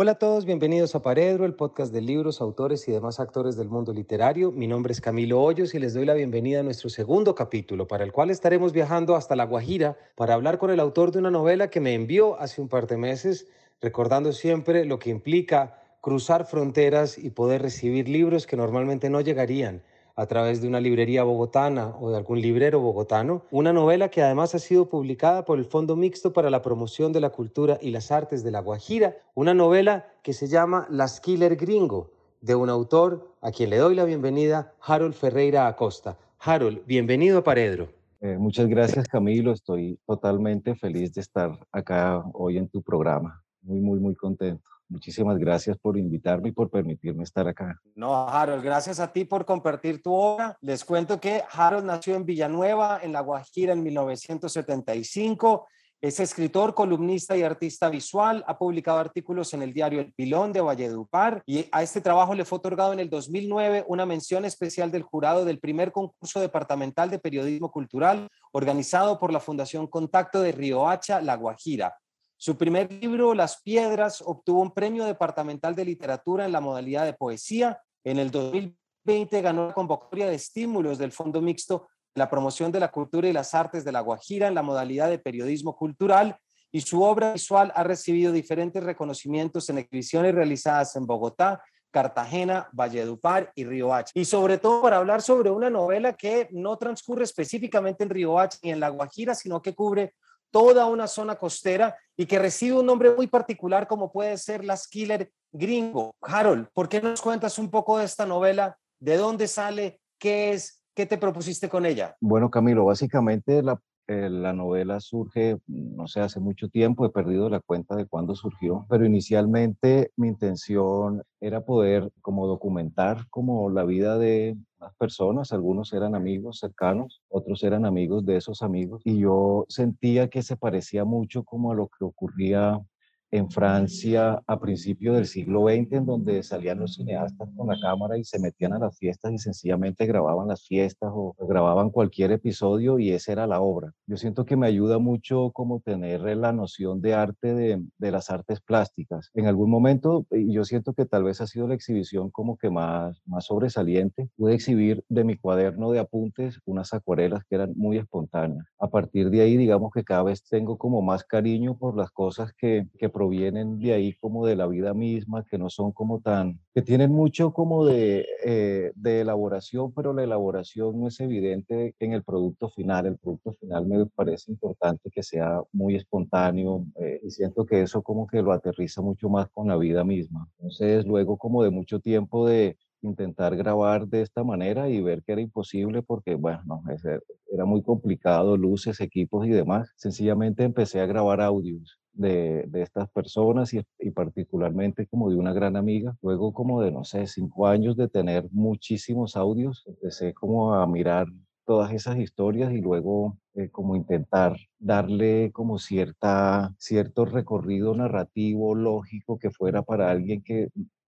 Hola a todos, bienvenidos a Paredro, el podcast de libros, autores y demás actores del mundo literario. Mi nombre es Camilo Hoyos y les doy la bienvenida a nuestro segundo capítulo, para el cual estaremos viajando hasta La Guajira para hablar con el autor de una novela que me envió hace un par de meses, recordando siempre lo que implica cruzar fronteras y poder recibir libros que normalmente no llegarían a través de una librería bogotana o de algún librero bogotano, una novela que además ha sido publicada por el Fondo Mixto para la Promoción de la Cultura y las Artes de La Guajira, una novela que se llama Las Killer Gringo, de un autor a quien le doy la bienvenida, Harold Ferreira Acosta. Harold, bienvenido a Paredro. Eh, muchas gracias Camilo, estoy totalmente feliz de estar acá hoy en tu programa, muy, muy, muy contento. Muchísimas gracias por invitarme y por permitirme estar acá. No, Harold, gracias a ti por compartir tu obra. Les cuento que Harold nació en Villanueva, en La Guajira, en 1975. Es escritor, columnista y artista visual. Ha publicado artículos en el diario El Pilón de Valledupar y a este trabajo le fue otorgado en el 2009 una mención especial del jurado del primer concurso departamental de periodismo cultural organizado por la Fundación Contacto de Riohacha, La Guajira. Su primer libro, Las Piedras, obtuvo un premio departamental de literatura en la modalidad de poesía. En el 2020 ganó la convocatoria de estímulos del Fondo Mixto la promoción de la cultura y las artes de La Guajira en la modalidad de periodismo cultural y su obra visual ha recibido diferentes reconocimientos en exhibiciones realizadas en Bogotá, Cartagena, Valledupar y Riohacha. Y sobre todo para hablar sobre una novela que no transcurre específicamente en Riohacha ni en La Guajira, sino que cubre toda una zona costera y que recibe un nombre muy particular como puede ser Las Killer Gringo. Harold, ¿por qué nos cuentas un poco de esta novela? ¿De dónde sale? ¿Qué es? ¿Qué te propusiste con ella? Bueno, Camilo, básicamente la, eh, la novela surge, no sé, hace mucho tiempo, he perdido la cuenta de cuándo surgió, pero inicialmente mi intención era poder como documentar como la vida de personas, algunos eran amigos cercanos, otros eran amigos de esos amigos, y yo sentía que se parecía mucho como a lo que ocurría en Francia a principios del siglo XX, en donde salían los cineastas con la cámara y se metían a las fiestas y sencillamente grababan las fiestas o grababan cualquier episodio y esa era la obra. Yo siento que me ayuda mucho como tener la noción de arte de, de las artes plásticas. En algún momento, yo siento que tal vez ha sido la exhibición como que más, más sobresaliente, pude exhibir de mi cuaderno de apuntes unas acuarelas que eran muy espontáneas. A partir de ahí, digamos que cada vez tengo como más cariño por las cosas que, que provienen de ahí como de la vida misma, que no son como tan, que tienen mucho como de, eh, de elaboración, pero la elaboración no es evidente en el producto final. El producto final me parece importante que sea muy espontáneo eh, y siento que eso como que lo aterriza mucho más con la vida misma. Entonces, luego como de mucho tiempo de intentar grabar de esta manera y ver que era imposible porque, bueno, no, era muy complicado, luces, equipos y demás. Sencillamente empecé a grabar audios de, estas personas y, y, particularmente como de una gran amiga. Luego como de, no sé, cinco años de tener muchísimos audios, empecé como a mirar todas esas historias y luego eh, como intentar darle como cierta, cierto recorrido narrativo, lógico, que fuera para alguien que,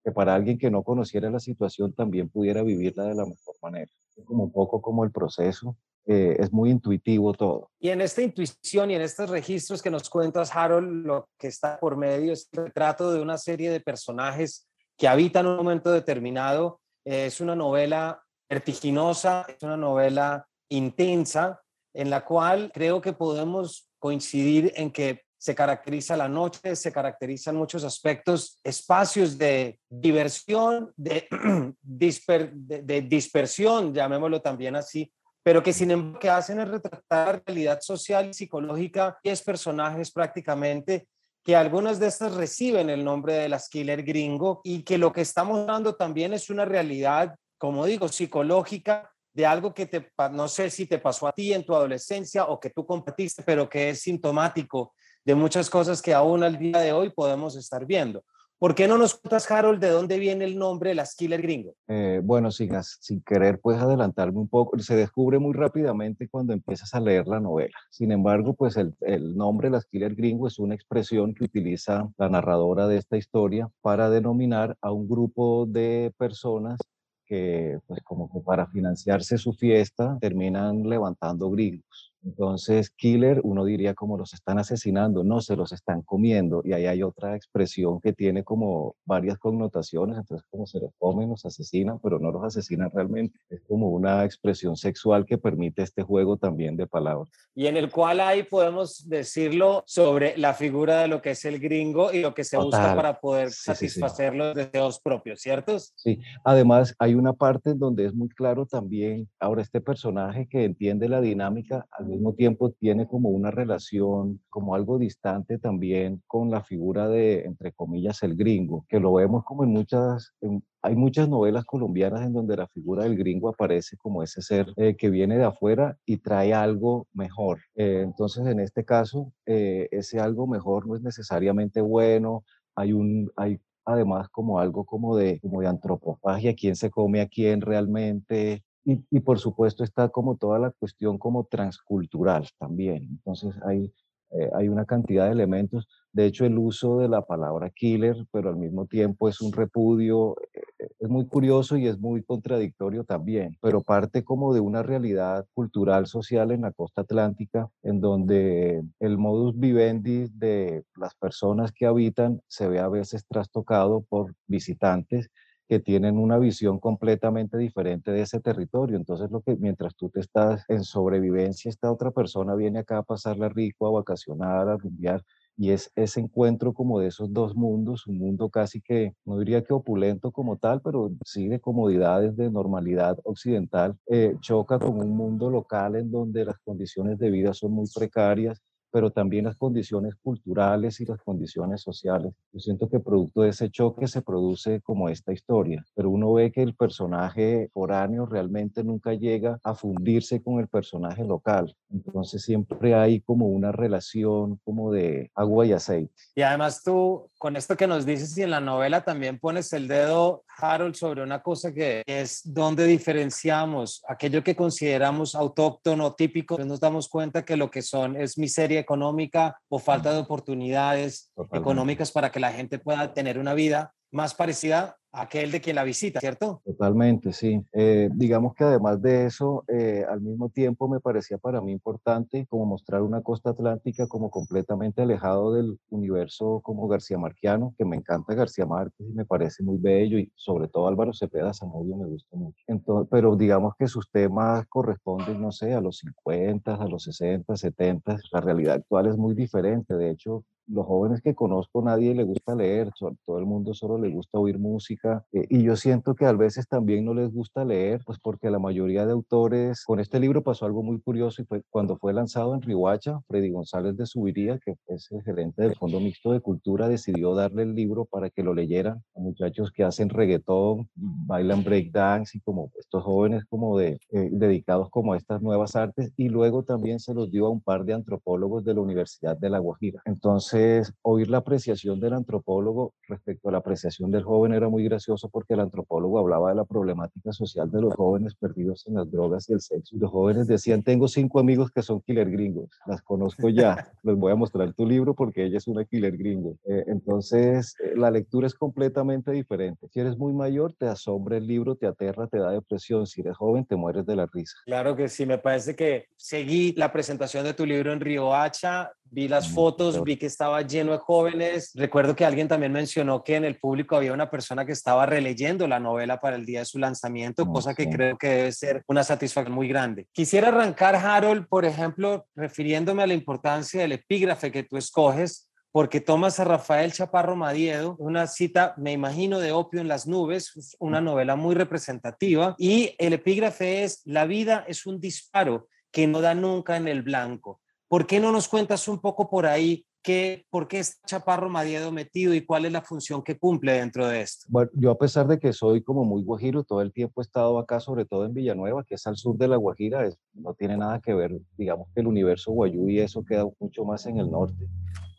que para alguien que no conociera la situación también pudiera vivirla de la mejor manera. Como un poco como el proceso eh, es muy intuitivo todo. Y en esta intuición y en estos registros que nos cuentas, Harold, lo que está por medio es el retrato de una serie de personajes que habitan un momento determinado. Eh, es una novela vertiginosa, es una novela intensa, en la cual creo que podemos coincidir en que se caracteriza la noche, se caracterizan muchos aspectos, espacios de diversión, de, disper, de, de dispersión, llamémoslo también así, pero que sin embargo que hacen es retratar realidad social y psicológica y es personajes prácticamente que algunas de estas reciben el nombre de las killer gringo y que lo que estamos dando también es una realidad, como digo, psicológica de algo que te, no sé si te pasó a ti en tu adolescencia o que tú compartiste, pero que es sintomático de muchas cosas que aún al día de hoy podemos estar viendo. ¿Por qué no nos cuentas, Harold, de dónde viene el nombre de las Killer Gringo? Eh, bueno, sin, sin querer, puedes adelantarme un poco. Se descubre muy rápidamente cuando empiezas a leer la novela. Sin embargo, pues el, nombre Las Killer Gringo es una expresión que utiliza la narradora de esta historia para denominar a un grupo de personas que, pues como que para financiarse su fiesta, terminan levantando gringos Entonces, killer, uno diría como los están asesinando, no, se los están comiendo. Y ahí hay otra expresión que tiene como varias connotaciones, entonces como se los comen, los asesinan, pero no los asesinan realmente. Es como una expresión sexual que permite este juego también de palabras. Y en el cual ahí podemos decirlo sobre la figura de lo que es el gringo y lo que se busca para poder satisfacer los deseos propios, ¿cierto? Sí, además hay una parte en donde es muy claro también, ahora este personaje que entiende la dinámica, al mismo tiempo tiene como una relación, como algo distante también con la figura de, entre comillas, el gringo, que lo vemos como en muchas, hay muchas novelas colombianas en donde la figura del gringo aparece como ese ser eh, que viene de afuera y trae algo mejor. Eh, entonces, en este caso, eh, ese algo mejor no es necesariamente bueno, hay un, hay además como algo como de, como de antropofagia, quién se come a quién realmente. Y, y, por supuesto está como toda la cuestión como transcultural también. Entonces hay eh, hay una cantidad de elementos. De hecho, el uso de la palabra killer, pero al mismo tiempo es un repudio, eh, es muy curioso y es muy contradictorio también, pero parte como de una realidad cultural, social en la costa atlántica, en donde el modus vivendi de las personas que habitan se ve a veces trastocado por visitantes que tienen una visión completamente diferente de ese territorio. Entonces, lo que mientras tú te estás en sobrevivencia, esta otra persona viene acá a pasarla rico, a vacacionar, a rumbear, y es ese encuentro como de esos dos mundos, un mundo casi que, no diría que opulento como tal, pero sí de comodidades, de normalidad occidental, eh, choca con un mundo local en donde las condiciones de vida son muy precarias, pero también las condiciones culturales y las condiciones sociales. Yo siento que producto de ese choque se produce como esta historia, pero uno ve que el personaje foráneo realmente nunca llega a fundirse con el personaje local. Entonces siempre hay como una relación como de agua y aceite. Y además tú, con esto que nos dices y en la novela también pones el dedo, Harold, sobre una cosa que es donde diferenciamos aquello que consideramos autóctono, típico, nos damos cuenta que lo que son es miseria económica o falta de oportunidades económicas para que la gente pueda tener una vida más parecida aquel de quien la visita, ¿cierto? Totalmente, sí. Eh, digamos que además de eso, eh, al mismo tiempo me parecía para mí importante como mostrar una costa atlántica como completamente alejado del universo como García Marquiano, que me encanta García Márquez y me parece muy bello y sobre todo Álvaro Cepeda Zamudio me gusta mucho. Entonces, pero digamos que sus temas corresponden, no sé, a los 50, a los 60, 70. La realidad actual es muy diferente. De hecho, los jóvenes que conozco, nadie le gusta leer, todo el mundo solo le gusta oír música. Eh, y yo siento que a veces también no les gusta leer, pues porque la mayoría de autores, con este libro pasó algo muy curioso y fue cuando fue lanzado en Rihuacha, Freddy González de Subiría, que es el gerente del Fondo Mixto de Cultura, decidió darle el libro para que lo leyeran a muchachos que hacen reggaetón, bailan breakdance y como estos jóvenes como de, eh, dedicados como a estas nuevas artes. Y luego también se los dio a un par de antropólogos de la Universidad de La Guajira. Entonces, oír la apreciación del antropólogo respecto a la apreciación del joven era muy gracioso porque el antropólogo hablaba de la problemática social de los jóvenes perdidos en las drogas y el sexo. Y los jóvenes decían, tengo cinco amigos que son killer gringos, las conozco ya, les voy a mostrar tu libro porque ella es una killer gringo. Eh, entonces, eh, la lectura es completamente diferente. Si eres muy mayor, te asombra el libro, te aterra, te da depresión. Si eres joven, te mueres de la risa. Claro que sí, me parece que seguí la presentación de tu libro en Río Hacha, vi las fotos, vi que estaba lleno de jóvenes. Recuerdo que alguien también mencionó que en el público había una persona que estaba releyendo la novela para el día de su lanzamiento, cosa que creo que debe ser una satisfacción muy grande. Quisiera arrancar, Harold, por ejemplo, refiriéndome a la importancia del epígrafe que tú escoges, porque tomas a Rafael Chaparro Madiedo, una cita, me imagino, de Opio en las nubes, una novela muy representativa, y el epígrafe es, la vida es un disparo que no da nunca en el blanco. ¿Por qué no nos cuentas un poco por ahí qué, por qué está Chaparro Madiedo metido y cuál es la función que cumple dentro de esto? Bueno, yo a pesar de que soy como muy guajiro, todo el tiempo he estado acá, sobre todo en Villanueva, que es al sur de la Guajira, no tiene nada que ver, digamos que el universo guayú y eso queda mucho más en el norte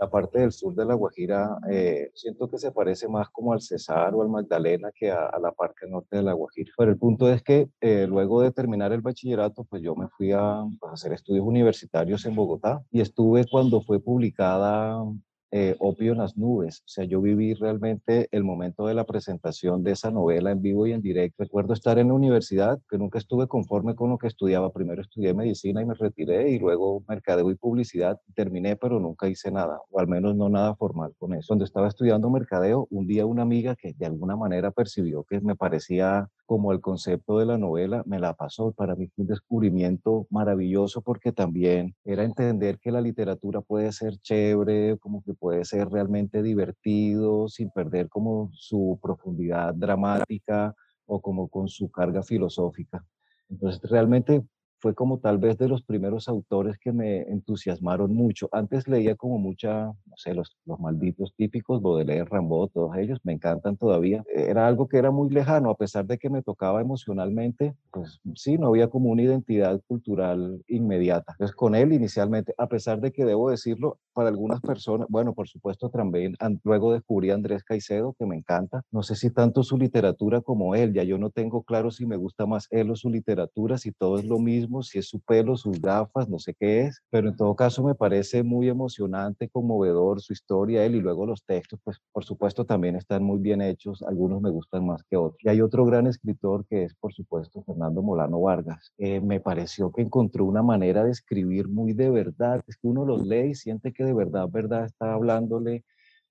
la parte del sur de La Guajira eh, siento que se parece más como al Cesar o al Magdalena que a, la parte norte de La Guajira. Pero el punto es que eh, luego de terminar el bachillerato, pues yo me fui a, pues, a hacer estudios universitarios en Bogotá y estuve cuando fue publicada eh, Opio en las nubes. O sea, yo viví realmente el momento de la presentación de esa novela en vivo y en directo. Recuerdo estar en la universidad, que nunca estuve conforme con lo que estudiaba. Primero estudié medicina y me retiré y luego mercadeo y publicidad. Terminé, pero nunca hice nada, o al menos no nada formal con eso. Cuando estaba estudiando mercadeo, un día una amiga que de alguna manera percibió que me parecía como el concepto de la novela, me la pasó. Para mí fue un descubrimiento maravilloso porque también era entender que la literatura puede ser chévere, como que puede ser realmente divertido, sin perder como su profundidad dramática o como con su carga filosófica. Entonces, realmente fue como tal vez de los primeros autores que me entusiasmaron mucho. Antes leía como mucha, no sé, los, los malditos típicos, Baudelaire, Rimbaud, todos ellos, me encantan todavía. Era algo que era muy lejano, a pesar de que me tocaba emocionalmente, pues sí, no había como una identidad cultural inmediata. Entonces con él inicialmente, a pesar de que debo decirlo, para algunas personas, bueno, por supuesto también, luego descubrí a Andrés Caicedo, que me encanta. No sé si tanto su literatura como él, ya yo no tengo claro si me gusta más él o su literatura, si todo es lo mismo si es su pelo, sus gafas, no sé qué es, pero en todo caso me parece muy emocionante, conmovedor su historia, él y luego los textos, pues por supuesto también están muy bien hechos, algunos me gustan más que otros. Y hay otro gran escritor que es por supuesto Fernando Molano Vargas. Eh, me pareció que encontró una manera de escribir muy de verdad, es que uno los lee y siente que de verdad, verdad está hablándole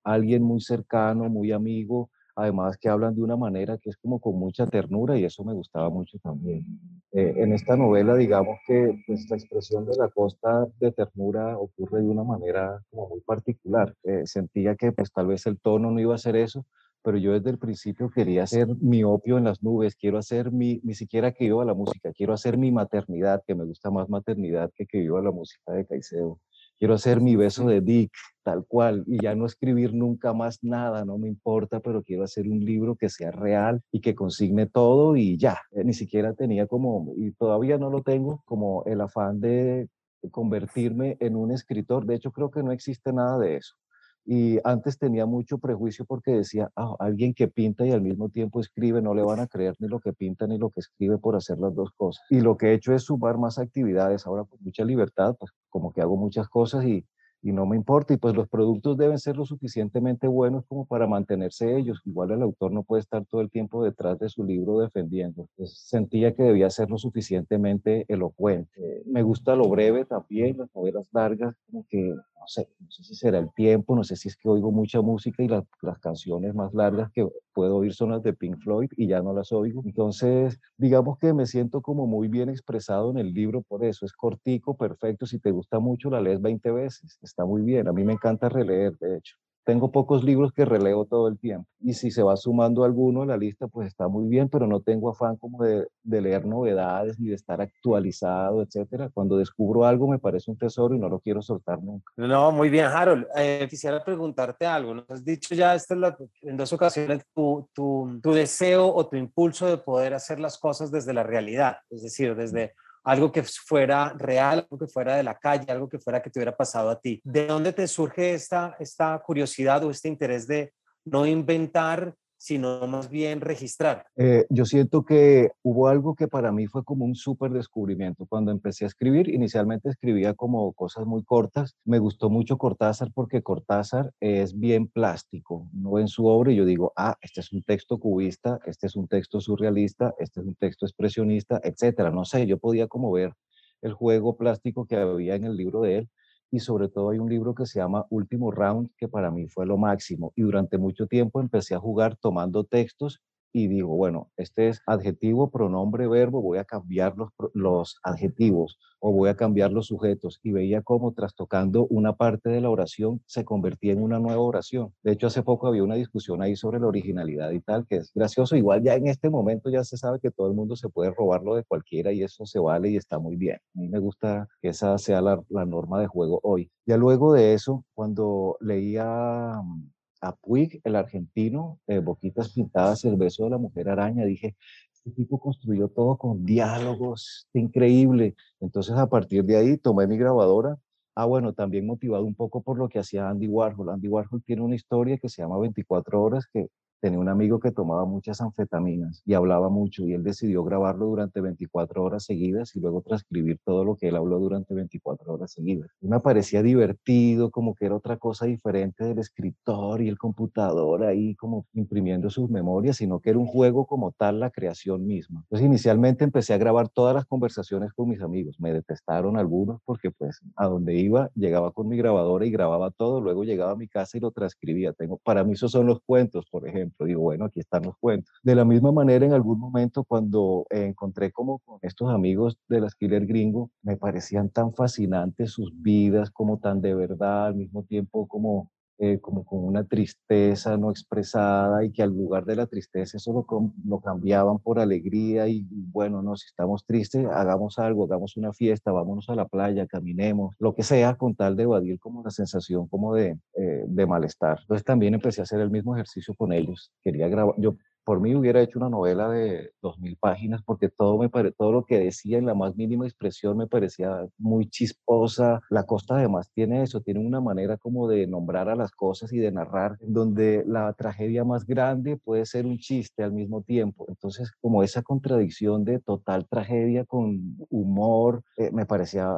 a alguien muy cercano, muy amigo, además que hablan de una manera que es como con mucha ternura y eso me gustaba mucho también. Eh, en esta novela, digamos que pues, la expresión de la costa de ternura ocurre de una manera muy particular. Eh, sentía que pues tal vez el tono no iba a ser eso, pero yo desde el principio quería hacer mi opio en las nubes, quiero hacer mi, ni siquiera que viva la música, quiero hacer mi maternidad, que me gusta más maternidad que que viva la música de Caicedo quiero hacer mi beso de Dick, tal cual, y ya no escribir nunca más nada, no me importa, pero quiero hacer un libro que sea real y que consigne todo y ya, eh, ni siquiera tenía como, y todavía no lo tengo, como el afán de convertirme en un escritor, de hecho creo que no existe nada de eso. Y antes tenía mucho prejuicio porque decía, ah, alguien que pinta y al mismo tiempo escribe, no le van a creer ni lo que pinta ni lo que escribe por hacer las dos cosas. Y lo que he hecho es sumar más actividades, ahora con mucha libertad, pues como que hago muchas cosas y, y no me importa. Y pues los productos deben ser lo suficientemente buenos como para mantenerse ellos. Igual el autor no puede estar todo el tiempo detrás de su libro defendiendo. sentía que debía ser lo suficientemente elocuente. me gusta lo breve también, las novelas largas, como que no sé, no sé si será el tiempo, no sé si es que oigo mucha música y las canciones más largas que puedo oír son las de Pink Floyd y ya no las oigo. Entonces, digamos que me siento como muy bien expresado en el libro por eso. Es cortico, perfecto. Si te gusta mucho, la lees 20 veces. Está muy bien. A mí me encanta releer, de hecho tengo pocos libros que releo todo el tiempo. Y si se va sumando alguno a la lista, pues está muy bien, pero no tengo afán como de, leer novedades ni de estar actualizado, etcétera. Cuando descubro algo me parece un tesoro y no lo quiero soltar nunca. No, muy bien, Harold. Eh, quisiera preguntarte algo. Nos has dicho ya esto en dos ocasiones tu, tu, tu deseo o tu impulso de poder hacer las cosas desde la realidad, es decir, desde algo que fuera real, algo que fuera de la calle, algo que fuera que te hubiera pasado a ti. ¿De dónde te surge esta, esta curiosidad o este interés de no inventar sino más bien registrar. Eh, yo siento que hubo algo que para mí fue como un súper descubrimiento. Cuando empecé a escribir, inicialmente escribía como cosas muy cortas. Me gustó mucho Cortázar porque Cortázar es bien plástico, no en su obra. Y yo digo, ah, este es un texto cubista, este es un texto surrealista, este es un texto expresionista, etcétera. No sé, yo podía como ver el juego plástico que había en el libro de él y sobre todo hay un libro que se llama Último Round, que para mí fue lo máximo. Y durante mucho tiempo empecé a jugar tomando textos y digo, bueno, este es adjetivo, pronombre, verbo, voy a cambiar los, los adjetivos o voy a cambiar los sujetos. Y veía cómo trastocando una parte de la oración se convertía en una nueva oración. De hecho, hace poco había una discusión ahí sobre la originalidad y tal, que es gracioso. Igual ya en este momento ya se sabe que todo el mundo se puede robarlo de cualquiera y eso se vale y está muy bien. A mí me gusta que esa sea la, la norma de juego hoy. Ya luego de eso, cuando leía a el argentino, eh, Boquitas Pintadas, El beso de la mujer araña, dije, este tipo construyó todo con diálogos, increíble. Entonces a partir de ahí tomé mi grabadora. Ah, bueno, también motivado un poco por lo que hacía Andy Warhol. Andy Warhol tiene una historia que se llama 24 horas, que tenía un amigo que tomaba muchas anfetaminas y hablaba mucho y él decidió grabarlo durante 24 horas seguidas y luego transcribir todo lo que él habló durante 24 horas seguidas. me parecía divertido, como que era otra cosa diferente del escritor y el computador ahí como imprimiendo sus memorias, sino que era un juego como tal la creación misma. Entonces inicialmente empecé a grabar todas las conversaciones con mis amigos. Me detestaron algunos porque pues a donde iba llegaba con mi grabadora y grababa todo, luego llegaba a mi casa y lo transcribía. Tengo, para mí esos son los cuentos, por ejemplo. Digo, bueno, aquí están los cuentos. De la misma manera, en algún momento cuando encontré como con estos amigos de las Gringo, me parecían tan fascinantes sus vidas, como tan de verdad, al mismo tiempo como eh, como con una tristeza no expresada y que al lugar de la tristeza eso lo, lo, cambiaban por alegría y bueno, no, si estamos tristes, hagamos algo, hagamos una fiesta, vámonos a la playa, caminemos, lo que sea con tal de evadir como la sensación como de, eh, de malestar. Entonces también empecé a hacer el mismo ejercicio con ellos. Quería grabar, yo por mí hubiera hecho una novela de dos mil páginas porque todo, me pare, todo lo que decía en la más mínima expresión me parecía muy chisposa. La costa además tiene eso, tiene una manera como de nombrar a las cosas y de narrar, donde la tragedia más grande puede ser un chiste al mismo tiempo. Entonces, como esa contradicción de total tragedia con humor, eh, me parecía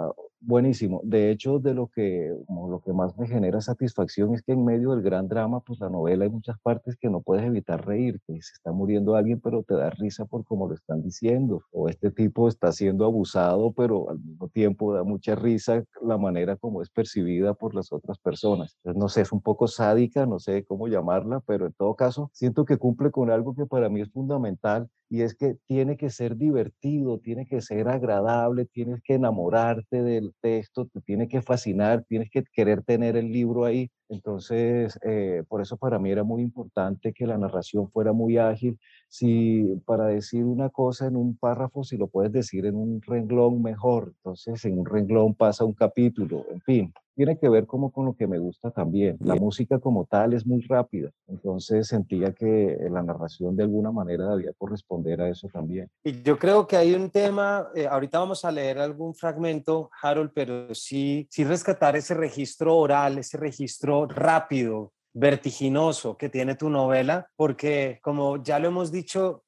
buenísimo. De hecho, de lo que, lo que más me genera satisfacción es que en medio del gran drama, pues la novela hay muchas partes que no puedes evitar reírte. Se está muriendo alguien, pero te da risa por cómo lo están diciendo. O este tipo está siendo abusado, pero al mismo tiempo da mucha risa la manera como es percibida por las otras personas. No sé, es un poco sádica, no sé cómo llamarla, pero en todo caso, siento que cumple con algo que para mí es fundamental y es que tiene que ser divertido, tiene que ser agradable, tienes que enamorarte del texto, te tiene que fascinar, tienes que querer tener el libro ahí. Entonces, eh, por eso para mí era muy importante que la narración fuera muy ágil. Si para decir una cosa en un párrafo, si lo puedes decir en un renglón, mejor. Entonces, en un renglón pasa un capítulo, en fin tiene que ver como con lo que me gusta también. La música como tal es muy rápida, entonces sentía que la narración de alguna manera debía corresponder a eso también. Y yo creo que hay un tema, eh, ahorita vamos a leer algún fragmento, Harold, pero sí, sí rescatar ese registro oral, ese registro rápido, vertiginoso que tiene tu novela, porque como ya lo hemos dicho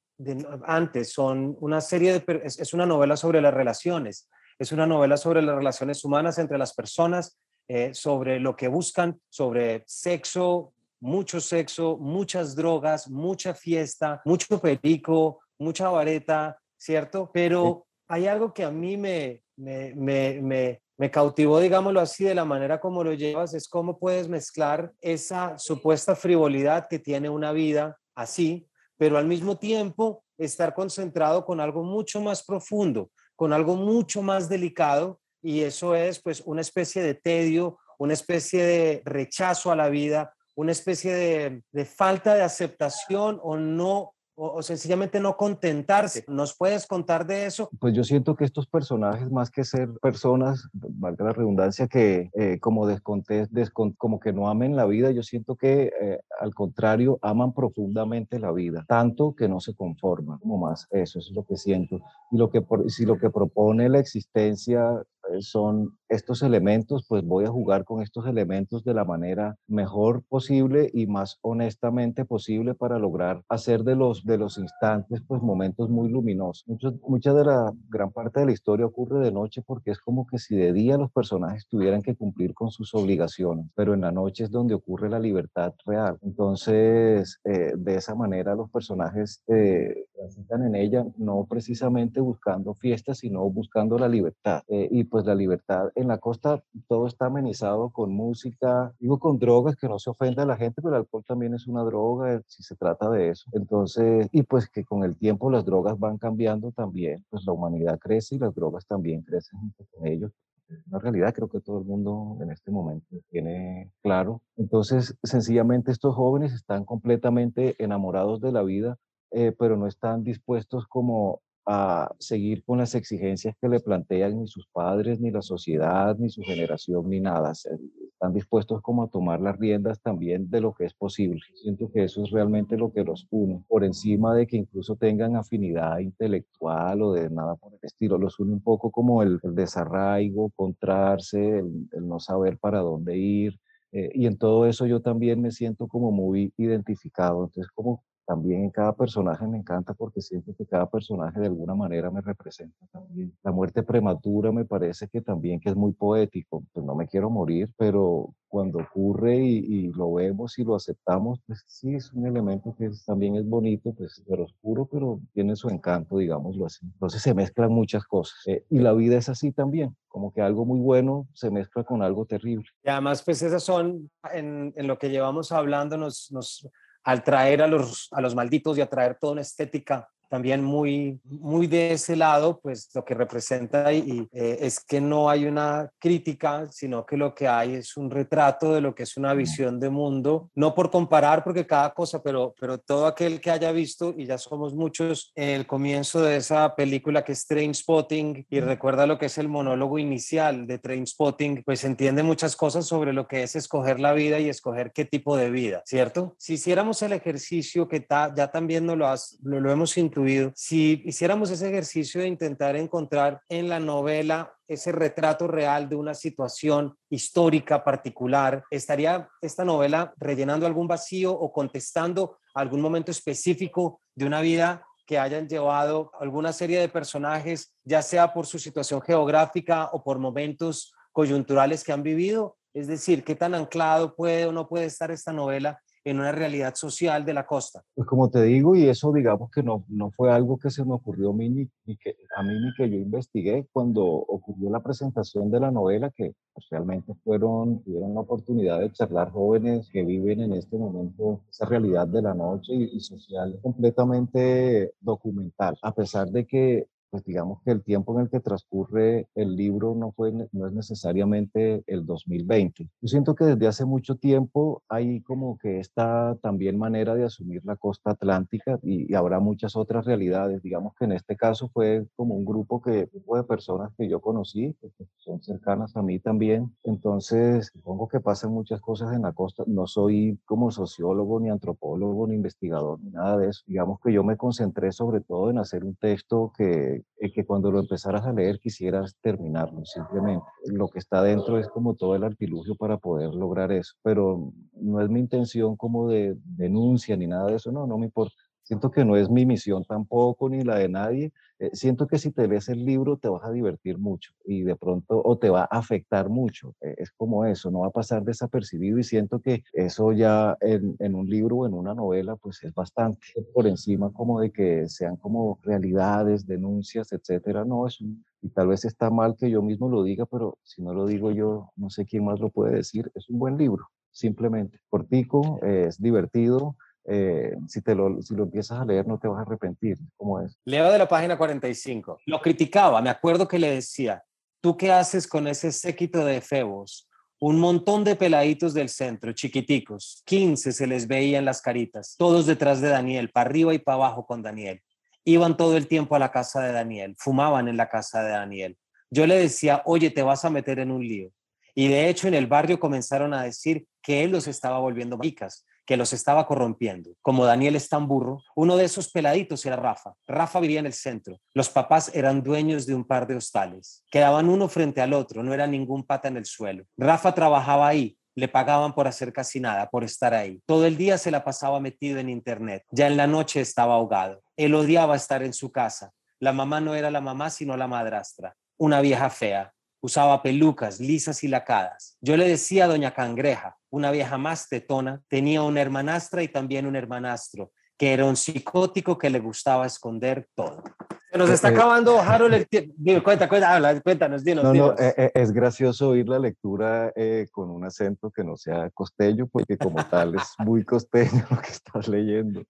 antes, son una serie de, es una novela sobre las relaciones, es una novela sobre las relaciones humanas entre las personas, eh, sobre lo que buscan, sobre sexo, mucho sexo, muchas drogas, mucha fiesta, mucho perico, mucha vareta, ¿cierto? Pero hay algo que a mí me, me, me, me, cautivó, digámoslo así, de la manera como lo llevas, es cómo puedes mezclar esa supuesta frivolidad que tiene una vida así, pero al mismo tiempo estar concentrado con algo mucho más profundo, con algo mucho más delicado y eso es pues una especie de tedio, una especie de rechazo a la vida, una especie de, de falta de aceptación o no o, sencillamente no contentarse. ¿Nos puedes contar de eso? Pues yo siento que estos personajes, más que ser personas, valga la redundancia, que eh, como descontés, como que no amen la vida, yo siento que eh, al contrario, aman profundamente la vida, tanto que no se conforman, como más, eso es lo que siento. Y lo que, si lo que propone la existencia son estos elementos, pues voy a jugar con estos elementos de la manera mejor posible y más honestamente posible para lograr hacer de los, de los instantes, pues momentos muy luminosos. mucha de la gran parte de la historia ocurre de noche porque es como que si de día los personajes tuvieran que cumplir con sus obligaciones, pero en la noche es donde ocurre la libertad real. Entonces, eh, de esa manera los personajes eh, transitan en ella, no precisamente buscando fiestas, sino buscando la libertad. Eh, y pues la libertad en la costa todo está amenizado con música, digo con drogas, que no se ofenda a la gente, pero el alcohol también es una droga, eh, si se trata de eso. Entonces, y pues que con el tiempo las drogas van cambiando también, pues la humanidad crece y las drogas también crecen junto con ellos. Una realidad, creo que todo el mundo en este momento tiene claro. Entonces, sencillamente estos jóvenes están completamente enamorados de la vida, eh, pero no están dispuestos como a seguir con las exigencias que le plantean ni sus padres, ni la sociedad, ni su generación, ni nada. Están dispuestos como a tomar las riendas también de lo que es posible. Siento que eso es realmente lo que los une, por encima de que incluso tengan afinidad intelectual o de nada por el estilo. Los une un poco como el, desarraigo, encontrarse, el, no saber para dónde ir, eh, y en todo eso yo también me siento como muy identificado. Entonces, como también en cada personaje me encanta porque siento que cada personaje de alguna manera me representa también. La muerte prematura me parece que también que es muy poético, pues no me quiero morir, pero cuando ocurre y, lo vemos y lo aceptamos, pues sí, es un elemento que también es bonito, pues pero oscuro, pero tiene su encanto, digámoslo así. Entonces se mezclan muchas cosas. Eh, y la vida es así también, como que algo muy bueno se mezcla con algo terrible. Y además, pues esas son, en, en lo que llevamos hablando, nos, nos, al traer a los, a los malditos y a traer toda una estética también muy, muy de ese lado, pues lo que representa y, eh, es que no hay una crítica, sino que lo que hay es un retrato de lo que es una visión de mundo, no por comparar, porque cada cosa, pero, pero todo aquel que haya visto, y ya somos muchos, el comienzo de esa película que es Train Spotting y recuerda lo que es el monólogo inicial de Train Spotting, pues entiende muchas cosas sobre lo que es escoger la vida y escoger qué tipo de vida, ¿cierto? Si hiciéramos el ejercicio que ya también no lo, has, lo, lo hemos si hiciéramos ese ejercicio de intentar encontrar en la novela ese retrato real de una situación histórica particular, ¿estaría esta novela rellenando algún vacío o contestando algún momento específico de una vida que hayan llevado alguna serie de personajes, ya sea por su situación geográfica o por momentos coyunturales que han vivido? Es decir, ¿qué tan anclado puede o no puede estar esta novela en una realidad social de la costa. Pues como te digo, y eso digamos que no, no fue algo que se me ocurrió a mí ni, que, a mí ni que yo investigué cuando ocurrió la presentación de la novela, que pues, realmente fueron, tuvieron la oportunidad de charlar jóvenes que viven en este momento esa realidad de la noche y, y social completamente documental, a pesar de que pues digamos que el tiempo en el que transcurre el libro no, fue, no es necesariamente el 2020. Yo siento que desde hace mucho tiempo hay como que esta también manera de asumir la costa atlántica y, habrá muchas otras realidades. Digamos que en este caso fue como un grupo, que, grupo de personas que yo conocí, que son cercanas a mí también. Entonces, supongo que pasan muchas cosas en la costa. No soy como sociólogo, ni antropólogo, ni investigador, ni nada de eso. Digamos que yo me concentré sobre todo en hacer un texto que eh, que cuando lo empezaras a leer quisieras terminarlo, simplemente. Lo que está dentro es como todo el artilugio para poder lograr eso, pero no es mi intención como de denuncia ni nada de eso, no, no me importa. Siento que no es mi misión tampoco, ni la de nadie. Eh, siento que si te lees el libro te vas a divertir mucho y de pronto o te va a afectar mucho. Eh, es como eso, no va a pasar desapercibido y siento que eso ya en, en, un libro o en una novela pues es bastante por encima como de que sean como realidades, denuncias, etcétera. No, es y tal vez está mal que yo mismo lo diga, pero si no lo digo yo, no sé quién más lo puede decir. Es un buen libro, simplemente. Cortico, es divertido, eh, si, te lo, si lo empiezas a leer no te vas a arrepentir. ¿Cómo es? Leo de la página 45. Lo criticaba, me acuerdo que le decía, ¿tú qué haces con ese séquito de febos? Un montón de peladitos del centro, chiquiticos, 15 se les veían las caritas, todos detrás de Daniel, para arriba y para abajo con Daniel. Iban todo el tiempo a la casa de Daniel, fumaban en la casa de Daniel. Yo le decía, oye, te vas a meter en un lío. Y de hecho en el barrio comenzaron a decir que él los estaba volviendo maricas, que los estaba corrompiendo. Como Daniel es tan burro, uno de esos peladitos era Rafa. Rafa vivía en el centro. Los papás eran dueños de un par de hostales. Quedaban uno frente al otro, no era ningún pata en el suelo. Rafa trabajaba ahí, le pagaban por hacer casi nada, por estar ahí. Todo el día se la pasaba metido en internet. Ya en la noche estaba ahogado. Él odiaba estar en su casa. La mamá no era la mamá, sino la madrastra. Una vieja fea. Usaba pelucas lisas y lacadas. Yo le decía a doña Cangreja, una vieja más tetona, tenía una hermanastra y también un hermanastro, que era un psicótico que le gustaba esconder todo. Se nos está eh, eh, acabando, Harold, el tiempo. Cuenta, cuenta, habla, cuéntanos, dinos. No, no, eh, es gracioso oír la lectura con un acento que no sea costeño, porque como tal es muy costeño lo que estás leyendo.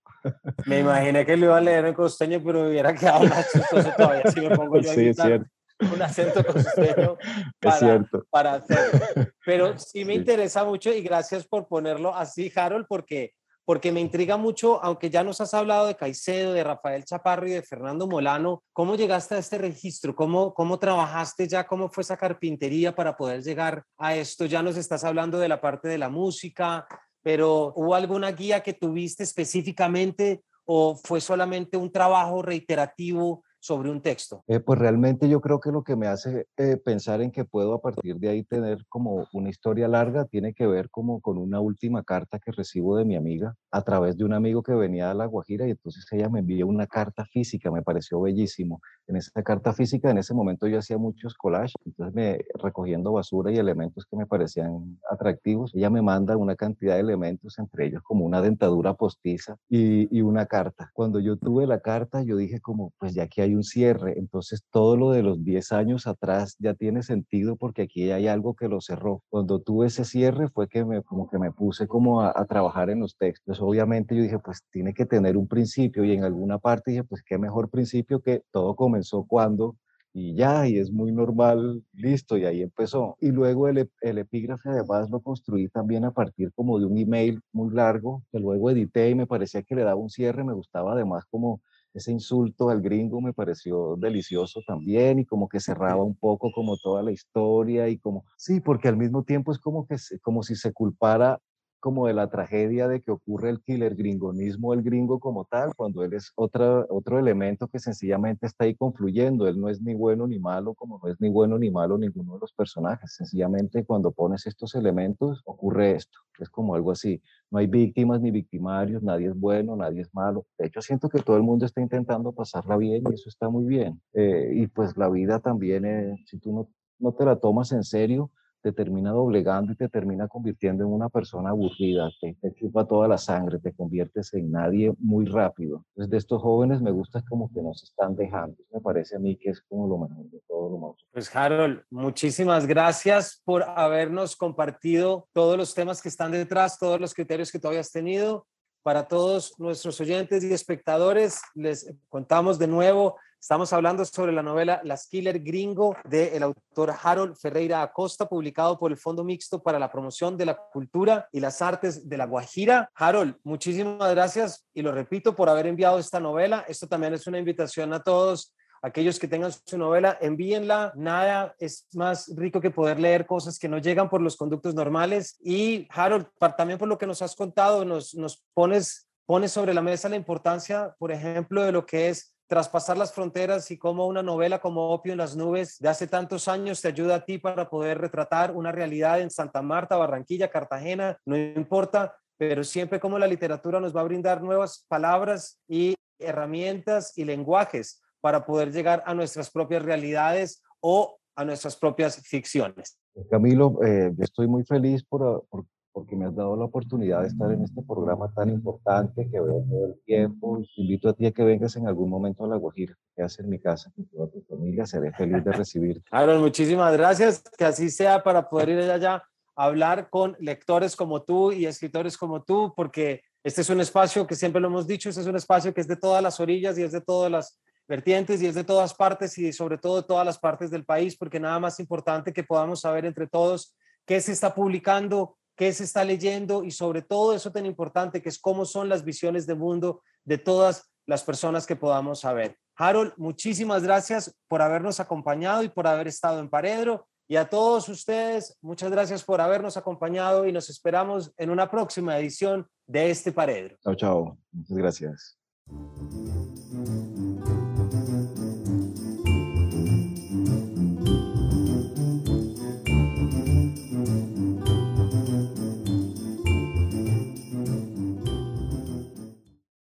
Me imaginé que lo iba a leer en costeño, pero hubiera quedado más chistoso todavía si me pongo yo sí, es cierto un acento costeño para, para hacerlo. Pero sí me interesa mucho y gracias por ponerlo así, Harold, porque, porque me intriga mucho, aunque ya nos has hablado de Caicedo, de Rafael Chaparro y de Fernando Molano, ¿cómo llegaste a este registro? ¿Cómo, ¿Cómo trabajaste ya? ¿Cómo fue esa carpintería para poder llegar a esto? Ya nos estás hablando de la parte de la música, pero ¿hubo alguna guía que tuviste específicamente o fue solamente un trabajo reiterativo sobre un texto? Eh, pues realmente yo creo que lo que me hace eh, pensar en que puedo a partir de ahí tener como una historia larga tiene que ver como con una última carta que recibo de mi amiga a través de un amigo que venía a La Guajira y entonces ella me envió una carta física, me pareció bellísimo. En esa carta física, en ese momento yo hacía muchos collages, entonces me recogiendo basura y elementos que me parecían atractivos, ella me manda una cantidad de elementos, entre ellos como una dentadura postiza y, y una carta. Cuando yo tuve la carta, yo dije como, pues ya aquí hay un cierre, entonces todo lo de los 10 años atrás ya tiene sentido porque aquí hay algo que lo cerró. Cuando tuve ese cierre fue que me, como que me puse como a, a trabajar en los textos. Obviamente yo dije, pues tiene que tener un principio y en alguna parte dije, pues qué mejor principio que todo comenzó cuando y ya, y es muy normal, listo, y ahí empezó. Y luego el, el, epígrafe además lo construí también a partir como de un email muy largo, que luego edité y me parecía que le daba un cierre, me gustaba además como ese insulto al gringo me pareció delicioso también y como que cerraba un poco como toda la historia y como, sí, porque al mismo tiempo es como que como si se culpara como de la tragedia de que ocurre el killer gringonismo, el gringo como tal, cuando él es otra, otro elemento que sencillamente está ahí confluyendo. Él no es ni bueno ni malo, como no es ni bueno ni malo ninguno de los personajes. Sencillamente cuando pones estos elementos ocurre esto. Es como algo así. No hay víctimas ni victimarios, nadie es bueno, nadie es malo. De hecho, siento que todo el mundo está intentando pasarla bien y eso está muy bien. Eh, y pues la vida también, es, si tú no, no te la tomas en serio, te termina doblegando y te termina convirtiendo en una persona aburrida, te, te, chupa toda la sangre, te conviertes en nadie muy rápido. Entonces, de estos jóvenes me gusta como que nos están dejando. Me parece a mí que es como lo mejor de todo lo más. Pues Harold, muchísimas gracias por habernos compartido todos los temas que están detrás, todos los criterios que todavía has tenido. Para todos nuestros oyentes y espectadores, les contamos de nuevo Estamos hablando sobre la novela Las Killer Gringo del autor Harold Ferreira Acosta, publicado por el Fondo Mixto para la Promoción de la Cultura y las Artes de la Guajira. Harold, muchísimas gracias y lo repito por haber enviado esta novela. Esto también es una invitación a todos aquellos que tengan su novela, envíenla. Nada es más rico que poder leer cosas que no llegan por los conductos normales. Y Harold, también por lo que nos has contado, nos, pones sobre la mesa la importancia, por ejemplo, de lo que es traspasar las fronteras y cómo una novela como Opio en las nubes de hace tantos años te ayuda a ti para poder retratar una realidad en Santa Marta, Barranquilla, Cartagena, no importa, pero siempre como la literatura nos va a brindar nuevas palabras y herramientas y lenguajes para poder llegar a nuestras propias realidades o a nuestras propias ficciones. Camilo, eh, estoy muy feliz por, por, porque me has dado la oportunidad de estar en este programa tan importante que veo todo el tiempo. Te invito a ti a que vengas en algún momento a La Guajira, que haces en mi casa con toda tu familia. Seré feliz de recibirte. Aaron, muchísimas gracias. Que así sea para poder ir allá a hablar con lectores como tú y escritores como tú, porque este es un espacio que siempre lo hemos dicho, este es un espacio que es de todas las orillas y es de todas las vertientes y es de todas partes y sobre todo de todas las partes del país, porque nada más importante que podamos saber entre todos qué se está publicando, qué se está leyendo y sobre todo eso tan importante que es cómo son las visiones de mundo de todas las personas que podamos saber. Harold, muchísimas gracias por habernos acompañado y por haber estado en Paredro. Y a todos ustedes, muchas gracias por habernos acompañado y nos esperamos en una próxima edición de este Paredro. Chao, chao. Muchas gracias.